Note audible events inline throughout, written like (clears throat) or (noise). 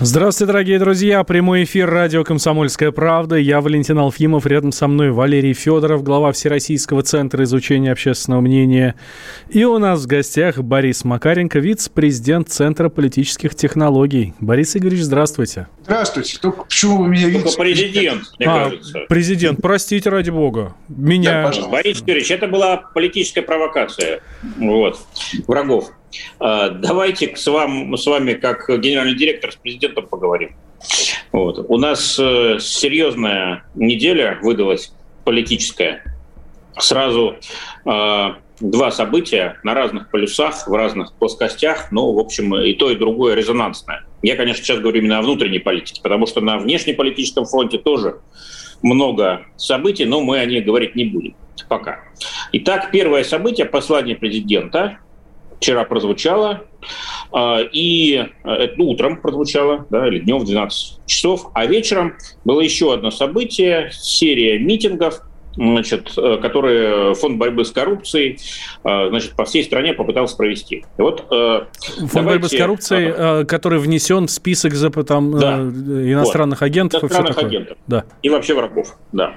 Здравствуйте, дорогие друзья. Прямой эфир радио «Комсомольская правда». Я Валентин Алфимов. Рядом со мной Валерий Федоров, глава Всероссийского центра изучения общественного мнения. И у нас в гостях Борис Макаренко, вице-президент Центра политических технологий. Борис Игоревич, здравствуйте. Здравствуйте. Только почему вы меня видите? Только президент, мне а, кажется. Президент, простите, ради бога. Меня... Да, Борис Юрьевич, это была политическая провокация вот, врагов. А, давайте с, вам, с вами, как генеральный директор, с президентом поговорим. Вот. У нас э, серьезная неделя выдалась политическая. Сразу э, два события на разных полюсах, в разных плоскостях, но, в общем, и то, и другое резонансное. Я, конечно, сейчас говорю именно о внутренней политике, потому что на внешнеполитическом фронте тоже много событий, но мы о них говорить не будем пока. Итак, первое событие – послание президента вчера прозвучало, а, и это утром прозвучало, да, или днем в 12 часов, а вечером было еще одно событие, серия митингов, значит, э, которые фонд борьбы с коррупцией э, значит, по всей стране попытался провести. И вот, фонд давайте... борьбы с коррупцией, а, который внесен в список там, да. иностранных вот. агентов. Иностранных агентов. Да. И вообще врагов. Да.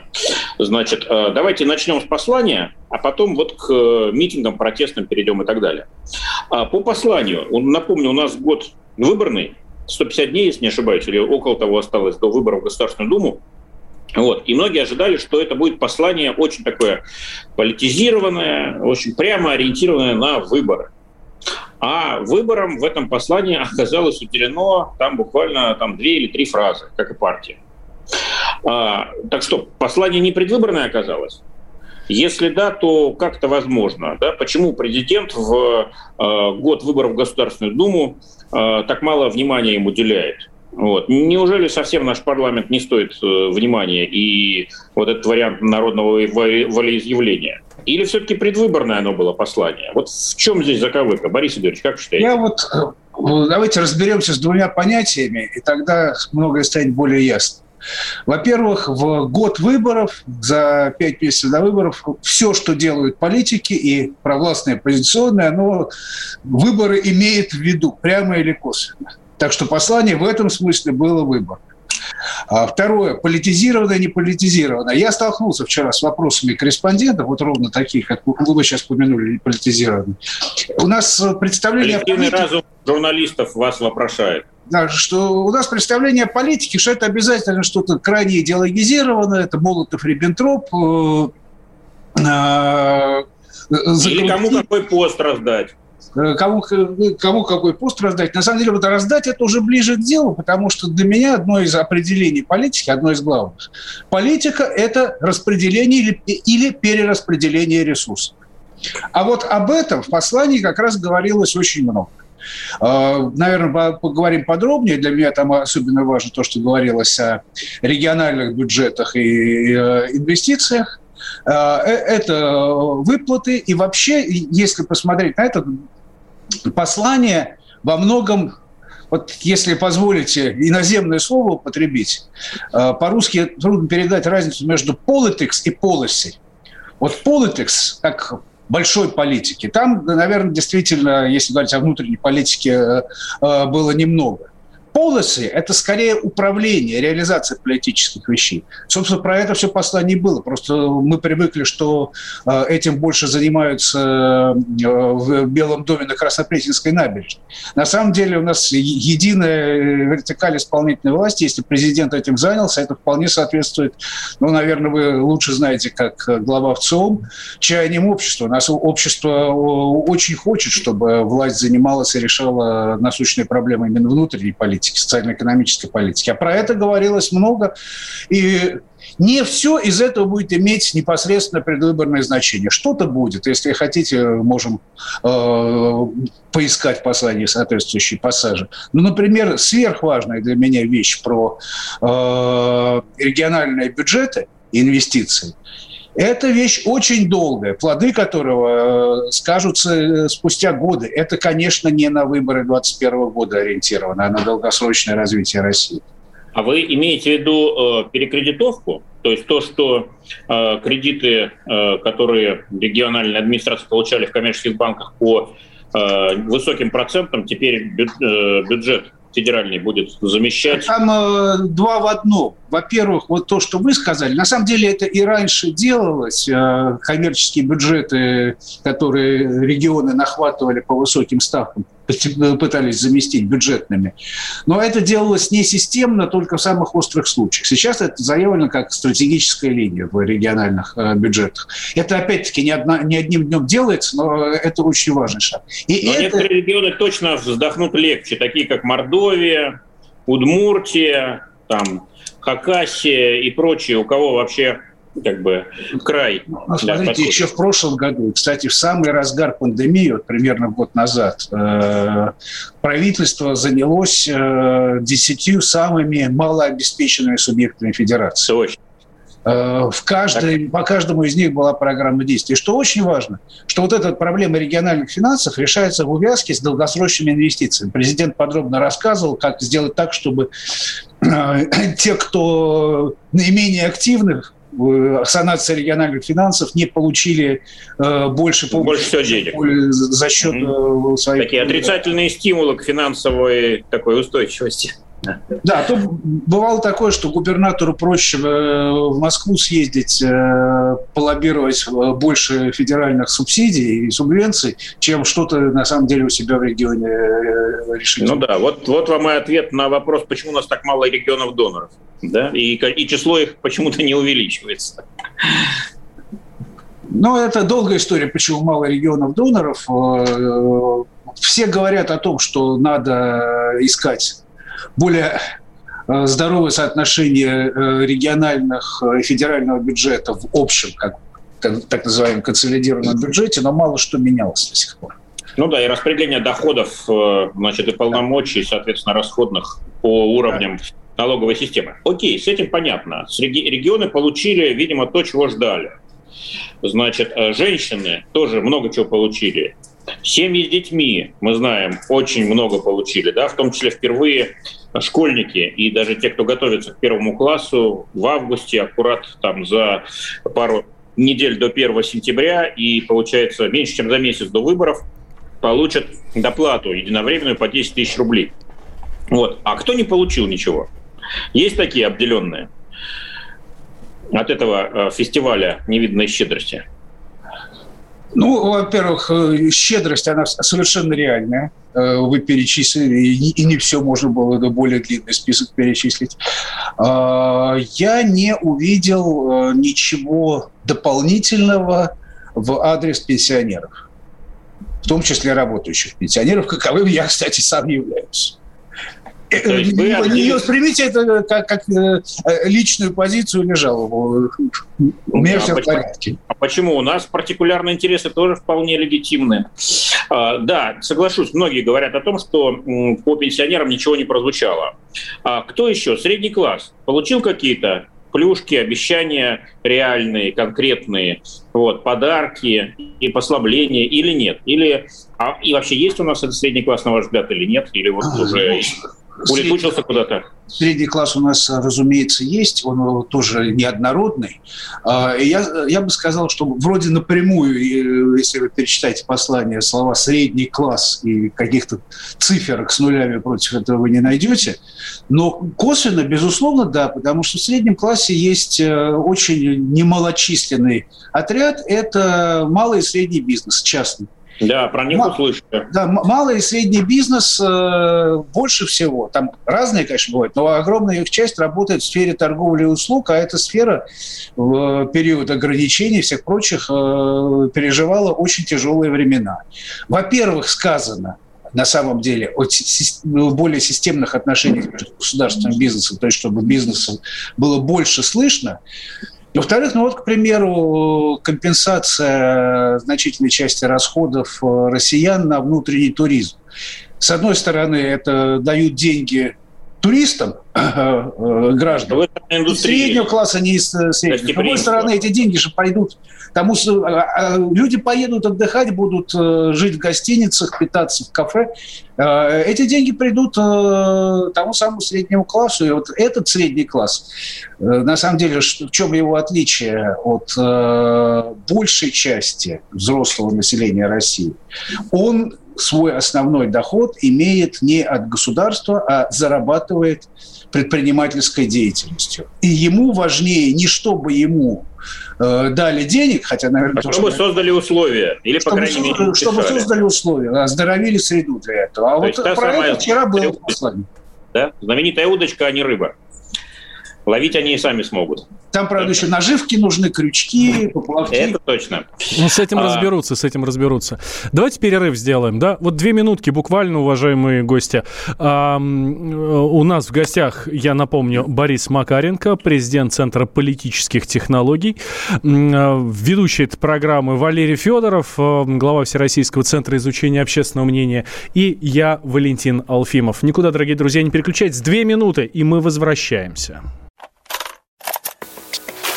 Значит, давайте начнем с послания, а потом вот к митингам протестным перейдем и так далее. А по посланию, напомню, у нас год выборный, 150 дней, если не ошибаюсь, или около того осталось до выборов в Государственную Думу. Вот. И многие ожидали, что это будет послание очень такое политизированное, очень прямо ориентированное на выборы. А выборам в этом послании оказалось уделено там буквально там, две или три фразы, как и партия. А, так что, послание не предвыборное оказалось? Если да, то как это возможно? Да? Почему президент в э, год выборов в Государственную Думу э, так мало внимания им уделяет? Вот. Неужели совсем наш парламент не стоит э, внимания и вот этот вариант народного волеизъявления? Или все-таки предвыборное оно было послание? Вот в чем здесь заковыка? Борис Игоревич, как считаете? Я вот э, давайте разберемся с двумя понятиями, и тогда многое станет более ясно. Во-первых, в год выборов, за пять месяцев до выборов, все, что делают политики и провластные оппозиционные, оно выборы имеет в виду, прямо или косвенно. Так что послание в этом смысле было выбор. А второе, политизированное, не политизированное. Я столкнулся вчера с вопросами корреспондентов, вот ровно таких, как вы сейчас упомянули, не политизированные. У нас представление... Коллективный политике... разум журналистов вас вопрошает. Да, что у нас представление о политике, что это обязательно что-то крайне идеологизированное, это Молотов, Риббентроп, э, э, Или кому какой пост раздать. Э, кому, ну, кому какой пост раздать. На самом деле, вот раздать это уже ближе к делу, потому что для меня одно из определений политики, одно из главных, политика – это распределение или, или перераспределение ресурсов. А вот об этом в послании как раз говорилось очень много. Э, Наверное, поговорим подробнее. Для меня там особенно важно то, что говорилось о региональных бюджетах и э, инвестициях. Это выплаты. И вообще, если посмотреть на это, послание во многом вот если позволите иноземное слово употребить, э, по-русски трудно передать разницу между politics и policy. Вот politics, как большой политики, там, наверное, действительно, если говорить о внутренней политике, э, э, было немного. Policy – это скорее управление, реализация политических вещей. Собственно, про это все послание было. Просто мы привыкли, что э, этим больше занимаются э, в Белом доме на Краснопресненской набережной. На самом деле у нас единая вертикаль исполнительной власти. Если президент этим занялся, это вполне соответствует, ну, наверное, вы лучше знаете, как глава ВЦИОМ, чаянием общества. У нас общество э, очень хочет, чтобы власть занималась и решала насущные проблемы именно внутренней политики политики, социально-экономической политики. А про это говорилось много. И не все из этого будет иметь непосредственно предвыборное значение. Что-то будет. Если хотите, можем э, поискать в послании соответствующие пассажи. Ну, например, сверхважная для меня вещь про э, региональные бюджеты, инвестиции. Это вещь очень долгая, плоды которого э, скажутся э, спустя годы. Это, конечно, не на выборы 2021 года ориентировано, а на долгосрочное развитие России. А вы имеете в виду э, перекредитовку? То есть то, что э, кредиты, э, которые региональные администрации получали в коммерческих банках по э, высоким процентам, теперь бю, э, бюджет федеральный будет замещать? Там э, два в одном. Во-первых, вот то, что вы сказали, на самом деле это и раньше делалось. Э, коммерческие бюджеты, которые регионы нахватывали по высоким ставкам, пытались заместить бюджетными. Но это делалось не системно, только в самых острых случаях. Сейчас это заявлено как стратегическая линия в региональных э, бюджетах. Это, опять-таки, не, одна, не одним днем делается, но это очень важный шаг. И но это... некоторые регионы точно вздохнут легче, такие как Мордовия, Удмуртия, там, Хакасия и прочие, у кого вообще как бы край. Ну, смотрите, еще в прошлом году, кстати, в самый разгар пандемии, вот примерно год назад, э, правительство занялось э, десятью самыми малообеспеченными субъектами федерации. Точно. Э, в каждой, по каждому из них была программа действий. Что очень важно, что вот эта проблема региональных финансов решается в увязке с долгосрочными инвестициями. Президент подробно рассказывал, как сделать так, чтобы э, (clears throat) те, кто наименее активных санация региональных финансов не получили э, больше больше всего денег за счет mm-hmm. своих такие отрицательные стимулы к финансовой такой устойчивости. Да, то бывало такое, что губернатору проще э, в Москву съездить, э, полоббировать э, больше федеральных субсидий и субвенций, чем что-то на самом деле у себя в регионе решить. Ну да, вот, вот вам и ответ на вопрос, почему у нас так мало регионов доноров. Да? И, и число их почему-то не увеличивается. Но это долгая история, почему мало регионов доноров. Все говорят о том, что надо искать более э, здоровое соотношение э, региональных и федерального бюджета в общем, как так называемом консолидированном бюджете, но мало что менялось до сих пор. Ну да, и распределение доходов, э, значит, и полномочий, соответственно, расходных по уровням да. налоговой системы. Окей, с этим понятно. Регионы получили, видимо, то, чего ждали. Значит, женщины тоже много чего получили. Семьи с детьми, мы знаем, очень много получили, да, в том числе впервые школьники и даже те, кто готовится к первому классу в августе, аккурат там за пару недель до 1 сентября и, получается, меньше, чем за месяц до выборов получат доплату единовременную по 10 тысяч рублей. Вот. А кто не получил ничего? Есть такие обделенные от этого э, фестиваля невиданной щедрости? Ну, во-первых, э, щедрость, она совершенно реальная. Э, вы перечислили, и не все можно было, да более длинный список перечислить. А, я не увидел э, ничего дополнительного в адрес пенсионеров, в том числе работающих пенсионеров, каковым я, кстати, сам являюсь. То есть вы не, воспримите это как, как э, личную позицию или жалобу. У меня а все почему, в порядке. А почему? У нас партикулярные интересы тоже вполне легитимны. А, да, соглашусь, многие говорят о том, что по пенсионерам ничего не прозвучало. А кто еще? Средний класс. Получил какие-то плюшки, обещания реальные, конкретные, вот, подарки и послабления или нет? Или, а, и вообще есть у нас этот средний класс, на ваш взгляд, или нет? Или вот а, уже... Улетучился куда-то? Средний класс у нас, разумеется, есть, он тоже неоднородный. А, я, я бы сказал, что вроде напрямую, если вы перечитаете послание, слова «средний класс» и каких-то циферок с нулями против этого вы не найдете. Но косвенно, безусловно, да, потому что в среднем классе есть э, очень немалочисленный отряд – это малый и средний бизнес, частный. Да, про них М- услышали. Да, малый и средний бизнес э, больше всего. Там разные, конечно, бывают, но огромная их часть работает в сфере торговли и услуг, а эта сфера в период ограничений и всех прочих э, переживала очень тяжелые времена. Во-первых, сказано, на самом деле о более системных отношениях между государством и бизнесом, то есть чтобы бизнесу было больше слышно. Во-вторых, ну вот, к примеру, компенсация значительной части расходов э, россиян на внутренний туризм. С одной стороны, это дают деньги туристам, (clears throat) э, гражданам, среднего класса, не из среднего. С другой стороны, эти деньги же пойдут тому, а, люди поедут отдыхать, будут э, жить в гостиницах, питаться в кафе. Э, эти деньги придут тому самому среднему классу. И вот этот средний класс, на самом деле, в чем его отличие от большей части взрослого населения России? Он свой основной доход имеет не от государства, а зарабатывает предпринимательской деятельностью. И ему важнее не чтобы ему э, дали денег, хотя, наверное... А чтобы создали условия, или, чтобы, по крайней мере, Чтобы создали условия, оздоровили среду для этого. А То вот про это вчера было послание. Да? Знаменитая удочка, а не рыба. Ловить они и сами смогут. Там, правда, еще наживки нужны, крючки, поплавки. Это точно. Ну, с этим а... разберутся, с этим разберутся. Давайте перерыв сделаем, да? Вот две минутки буквально, уважаемые гости. А, у нас в гостях, я напомню, Борис Макаренко, президент Центра политических технологий, ведущий этой программы Валерий Федоров, э, глава Всероссийского центра изучения общественного мнения, и я, Валентин Алфимов. Никуда, дорогие друзья, не переключайтесь. Две минуты, и мы возвращаемся.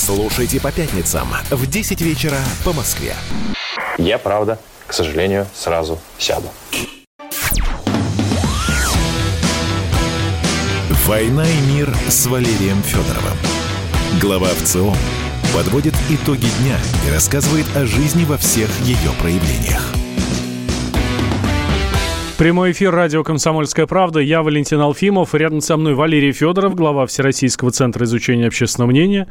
Слушайте по пятницам в 10 вечера по Москве. Я, правда, к сожалению, сразу сяду. «Война и мир» с Валерием Федоровым. Глава ВЦО подводит итоги дня и рассказывает о жизни во всех ее проявлениях. Прямой эфир радио «Комсомольская правда». Я Валентин Алфимов. Рядом со мной Валерий Федоров, глава Всероссийского центра изучения общественного мнения.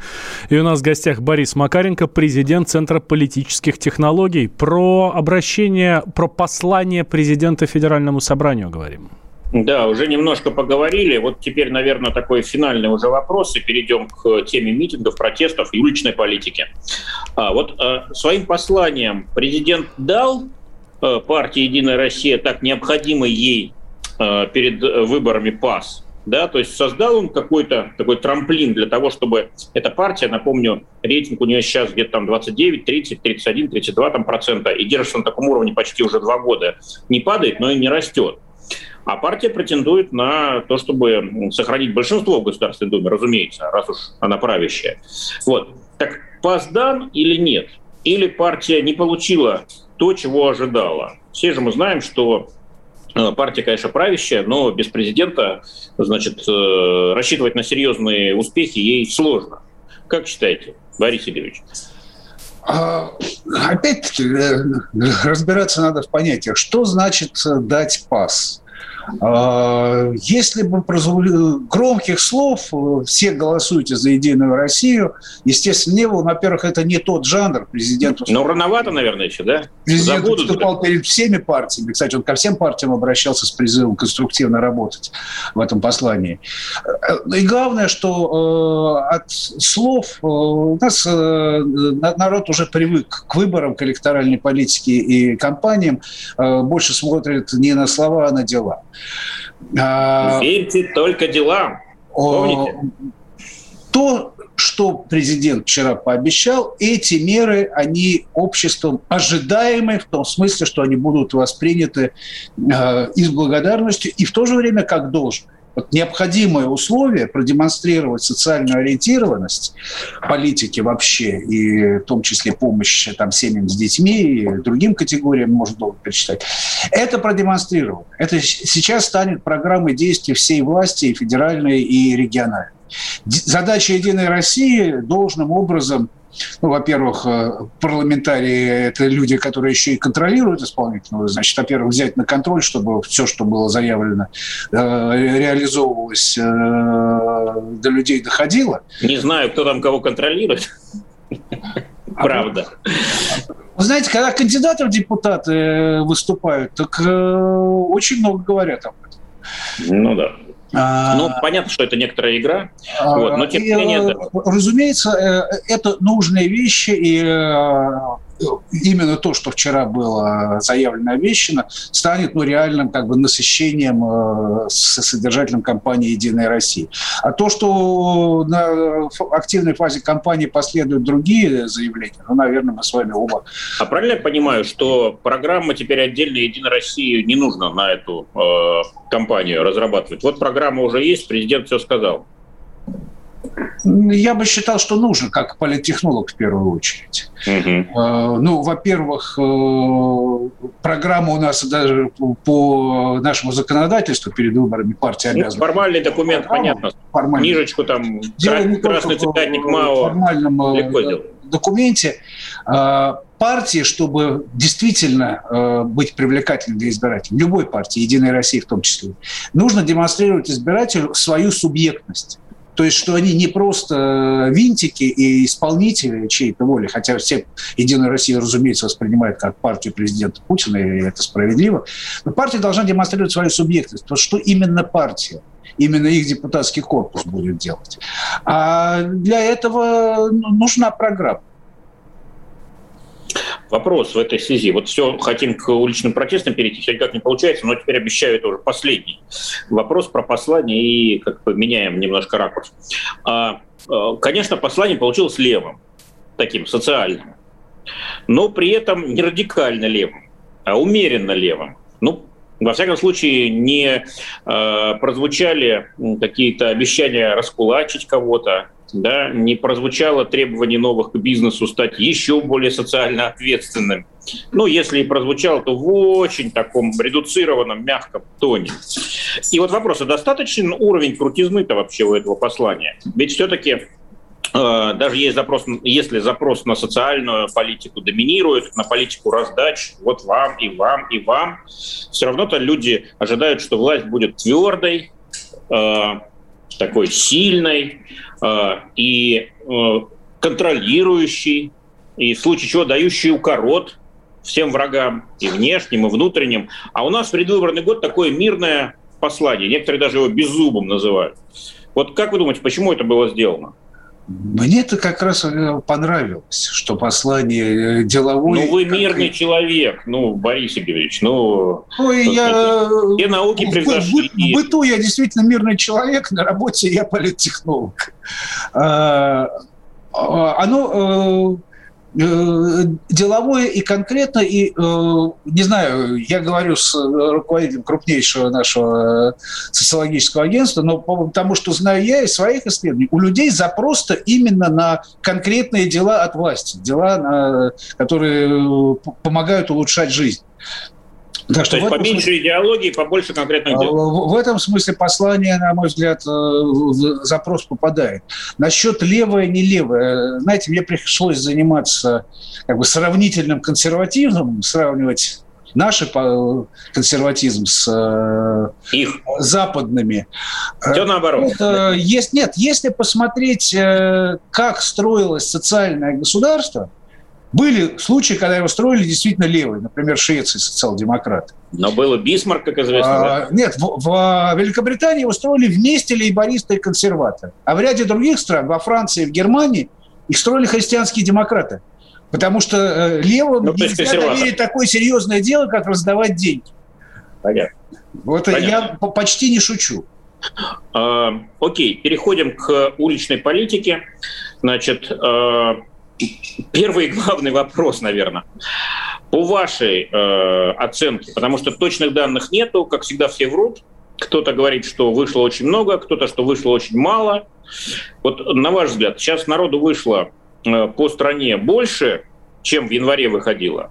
И у нас в гостях Борис Макаренко, президент Центра политических технологий. Про обращение, про послание президента Федеральному собранию говорим. Да, уже немножко поговорили. Вот теперь, наверное, такой финальный уже вопрос, и перейдем к теме митингов, протестов и уличной политики. А, вот а, своим посланием президент дал партии «Единая Россия» так необходимый ей а, перед выборами пас, да, то есть создал он какой-то такой трамплин для того, чтобы эта партия, напомню, рейтинг у нее сейчас где-то там 29, 30, 31, 32 там процента, и держится на таком уровне почти уже два года, не падает, но и не растет. А партия претендует на то, чтобы сохранить большинство в Государственной Думе, разумеется, раз уж она правящая. Вот. Так пас дан или нет? Или партия не получила то, чего ожидала? Все же мы знаем, что э, партия, конечно, правящая, но без президента, значит, э, рассчитывать на серьезные успехи ей сложно. Как считаете, Борис Игоревич? А, опять-таки, э, разбираться надо в понятиях. Что значит дать пас? А, если бы громких слов, все голосуйте за Единую Россию, естественно, не было. Во-первых, это не тот жанр президента. Но рановато, наверное, еще, да? Президент Забудут выступал это. перед всеми партиями. Кстати, он ко всем партиям обращался с призывом конструктивно работать в этом послании. И главное, что э, от слов э, у нас э, народ уже привык к выборам, к электоральной политике и кампаниям, больше смотрит не на слова, а на дела. А, Верьте только делам. Помните? То, что президент вчера пообещал, эти меры, они обществом ожидаемы в том смысле, что они будут восприняты э, и с благодарностью, и в то же время как должное. Вот необходимое условие продемонстрировать социальную ориентированность политики вообще, и в том числе помощь там, семьям с детьми и другим категориям, можно долго перечитать, это продемонстрировано. Это сейчас станет программой действий всей власти, и федеральной, и региональной. Задача «Единой России» должным образом ну, во-первых, э, парламентарии – это люди, которые еще и контролируют исполнительную, значит, во-первых, взять на контроль, чтобы все, что было заявлено, э, реализовывалось, э, до людей доходило. Не знаю, кто там кого контролирует. А Правда. Вы знаете, когда кандидаты в депутаты выступают, так очень много говорят об этом. Ну да. А, ну, понятно, что это некоторая игра, а, вот, но тем не менее... Э, разумеется, э, это нужные вещи, и э, именно то, что вчера было заявлено обещано, станет ну, реальным как бы насыщением с содержателем компании «Единая Россия». А то, что на активной фазе кампании последуют другие заявления, ну, наверное, мы с вами оба... А правильно я понимаю, что программа теперь отдельно «Единой России» не нужна на эту э, кампанию разрабатывать? Вот программа уже есть, президент все сказал. Я бы считал, что нужно, как политтехнолог в первую очередь. Угу. Ну, во-первых, э, программа у нас даже по нашему законодательству перед выборами партии ну, обязана. Формальный документ, понятно. Формальный. Книжечку там, Дело красный цветник МАО. В формальном э, документе партии, чтобы действительно быть привлекательным для избирателей, любой партии, Единой России в том числе, нужно демонстрировать избирателю свою субъектность. То есть, что они не просто э, винтики и исполнители чьей-то воли, хотя все Единая Россия, разумеется, воспринимает как партию президента Путина, и это справедливо. Но партия должна демонстрировать свою субъектность. То, что именно партия именно их депутатский корпус будет делать. А для этого ну, нужна программа. Вопрос в этой связи. Вот все хотим к уличным протестам перейти, все никак не получается, но теперь обещаю, это уже последний вопрос про послание и как бы меняем немножко ракурс. А, а, конечно, послание получилось левым, таким социальным, но при этом не радикально левым, а умеренно левым. Ну, во всяком случае, не э, прозвучали какие-то обещания раскулачить кого-то, да, не прозвучало требование новых к бизнесу стать еще более социально ответственным. Ну, если и прозвучало, то в очень таком редуцированном, мягком тоне. И вот вопрос, а достаточен уровень крутизны-то вообще у этого послания? Ведь все-таки даже есть запрос, если запрос на социальную политику доминирует, на политику раздач, вот вам и вам и вам, все равно-то люди ожидают, что власть будет твердой, э, такой сильной, Э, и э, контролирующий, и в случае чего дающий укорот всем врагам, и внешним, и внутренним. А у нас в предвыборный год такое мирное послание. Некоторые даже его беззубом называют. Вот как вы думаете, почему это было сделано? Мне это как раз э, понравилось, что послание деловое... Ну, вы мирный как... человек, ну, Борис Игоревич, ну... Ну, я... Все науки превзошли. В, в, в быту я действительно мирный человек, на работе я политтехнолог. А, а, оно Э, деловое и конкретно, и, э, не знаю, я говорю с руководителем крупнейшего нашего социологического агентства, но потому что знаю я из своих исследований, у людей запрос именно на конкретные дела от власти, дела, которые помогают улучшать жизнь. Так что То есть поменьше смысле, идеологии, побольше конкретных дел. В, в этом смысле послание, на мой взгляд, э, в запрос попадает. Насчет левое, не левое. Знаете, мне пришлось заниматься как бы сравнительным консерватизмом, сравнивать наш консерватизм с э, их западными. Все наоборот. Это, есть, нет, если посмотреть, э, как строилось социальное государство, были случаи, когда его строили действительно левые, например, Швеции социал-демократы. Но было Бисмарк, как известно. А, да? Нет, в, в Великобритании его строили вместе лейбористы и консерваторы. А в ряде других стран, во Франции в Германии, их строили христианские демократы. Потому что э, левым ну, нельзя доверить такое серьезное дело, как раздавать деньги. Понятно. Вот Понятно. я почти не шучу. А, окей, переходим к уличной политике. Значит, а, Первый главный вопрос, наверное. По вашей э, оценке, потому что точных данных нету, как всегда все врут, Кто-то говорит, что вышло очень много, кто-то, что вышло очень мало. Вот на ваш взгляд, сейчас народу вышло э, по стране больше, чем в январе выходило?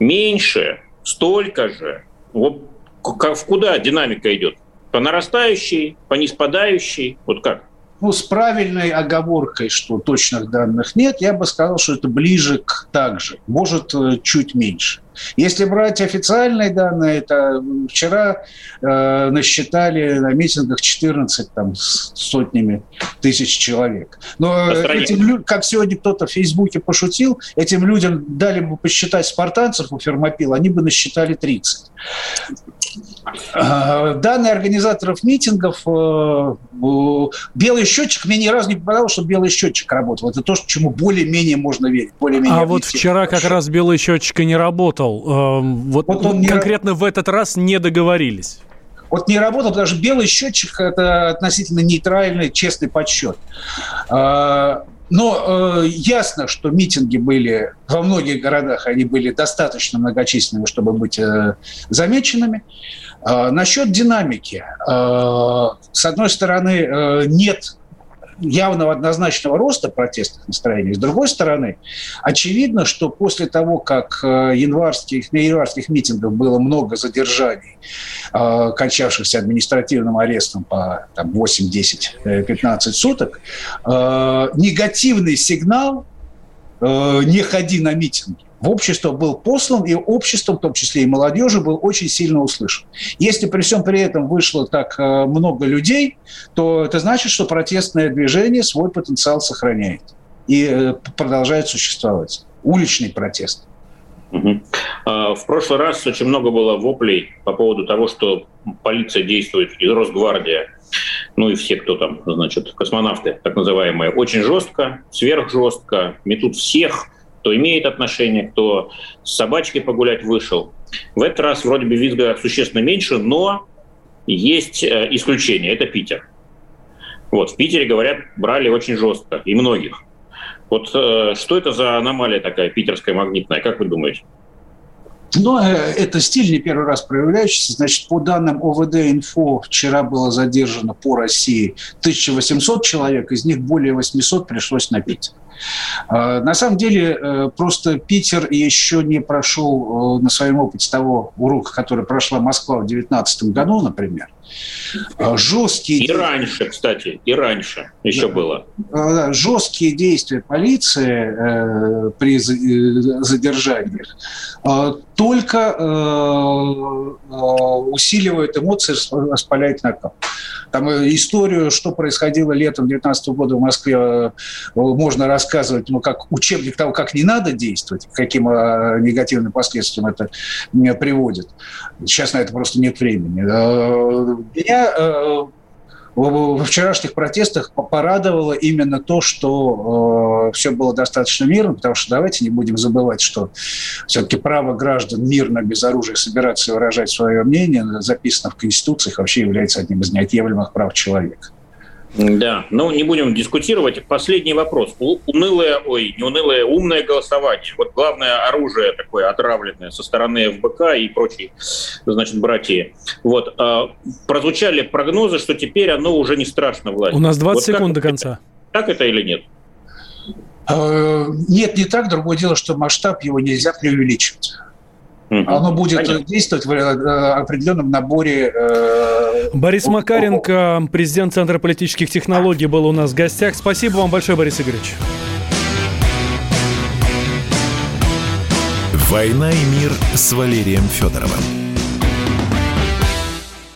Меньше? Столько же? Вот в куда динамика идет? По нарастающей, по неспадающей? Вот как? Ну, с правильной оговоркой, что точных данных нет, я бы сказал, что это ближе к так же, может, э, чуть меньше. Если брать официальные данные, это вчера э, насчитали на митингах 14 там, с сотнями тысяч человек. Но этим, как сегодня кто-то в Фейсбуке пошутил, этим людям дали бы посчитать спартанцев у Фермопил, они бы насчитали 30. Э, данные организаторов митингов, э, белый счетчик, мне ни разу не попадалось, что белый счетчик работал. Это то, чему более-менее можно верить. Более-менее а вот вчера как раз белый счетчик и не работал. Эм, вот, вот он конкретно не... в этот раз не договорились. Вот не работал, потому что белый счетчик – это относительно нейтральный, честный подсчет. Э, но э, ясно, что митинги были во многих городах, они были достаточно многочисленными, чтобы быть э, замеченными. Э, насчет динамики. Э, с одной стороны, э, нет явного однозначного роста протестных настроений. С другой стороны, очевидно, что после того, как э, январских, на январских митингах было много задержаний, э, кончавшихся административным арестом по там, 8, 10, 15 суток, э, негативный сигнал «не ходи на митинги» в общество был послан, и общество, в том числе и молодежи, был очень сильно услышан. Если при всем при этом вышло так э, много людей, то это значит, что протестное движение свой потенциал сохраняет и э, продолжает существовать. Уличный протест. А, в прошлый раз очень много было воплей по поводу того, что полиция действует, и Росгвардия, ну и все, кто там, значит, космонавты, так называемые, очень жестко, сверхжестко, метут всех, кто имеет отношение, кто с собачкой погулять вышел. В этот раз вроде бы визга существенно меньше, но есть э, исключение, это Питер. Вот, в Питере, говорят, брали очень жестко, и многих. Вот э, что это за аномалия такая питерская магнитная, как вы думаете? Но э, это стиль не первый раз проявляющийся. Значит, по данным ОВД-инфо, вчера было задержано по России 1800 человек, из них более 800 пришлось на Питер. А, на самом деле, э, просто Питер еще не прошел э, на своем опыте того урока, который прошла Москва в 2019 году, например. А, жесткие... И раньше, кстати, и раньше еще да. было. А, жесткие действия полиции при задержаниях только усиливают эмоции, распаляют накал. Там историю, что происходило летом 2019 года в Москве, можно рассказывать, ну, как учебник того, как не надо действовать, каким негативным последствиям это приводит. Сейчас на это просто нет времени. Меня э, во вчерашних протестах порадовало именно то, что э, все было достаточно мирно, потому что давайте не будем забывать, что все-таки право граждан мирно, без оружия собираться и выражать свое мнение записано в Конституциях, вообще является одним из неотъемлемых прав человека. Да, но не будем дискутировать. Последний вопрос. Унылое, ой, не унылое, умное голосование. Вот главное оружие такое отравленное со стороны ФБК и прочие, значит, братья. Вот. А, прозвучали прогнозы, что теперь оно уже не страшно власти. У нас 20 вот секунд до конца. Так это или нет? А, нет, не так. Другое дело, что масштаб его нельзя преувеличивать. Оно будет Понятно. действовать в э, определенном наборе. Э, Борис Макаренко, президент Центра политических технологий, был у нас в гостях. Спасибо вам большое, Борис Игоревич. «Война и мир» с Валерием Федоровым.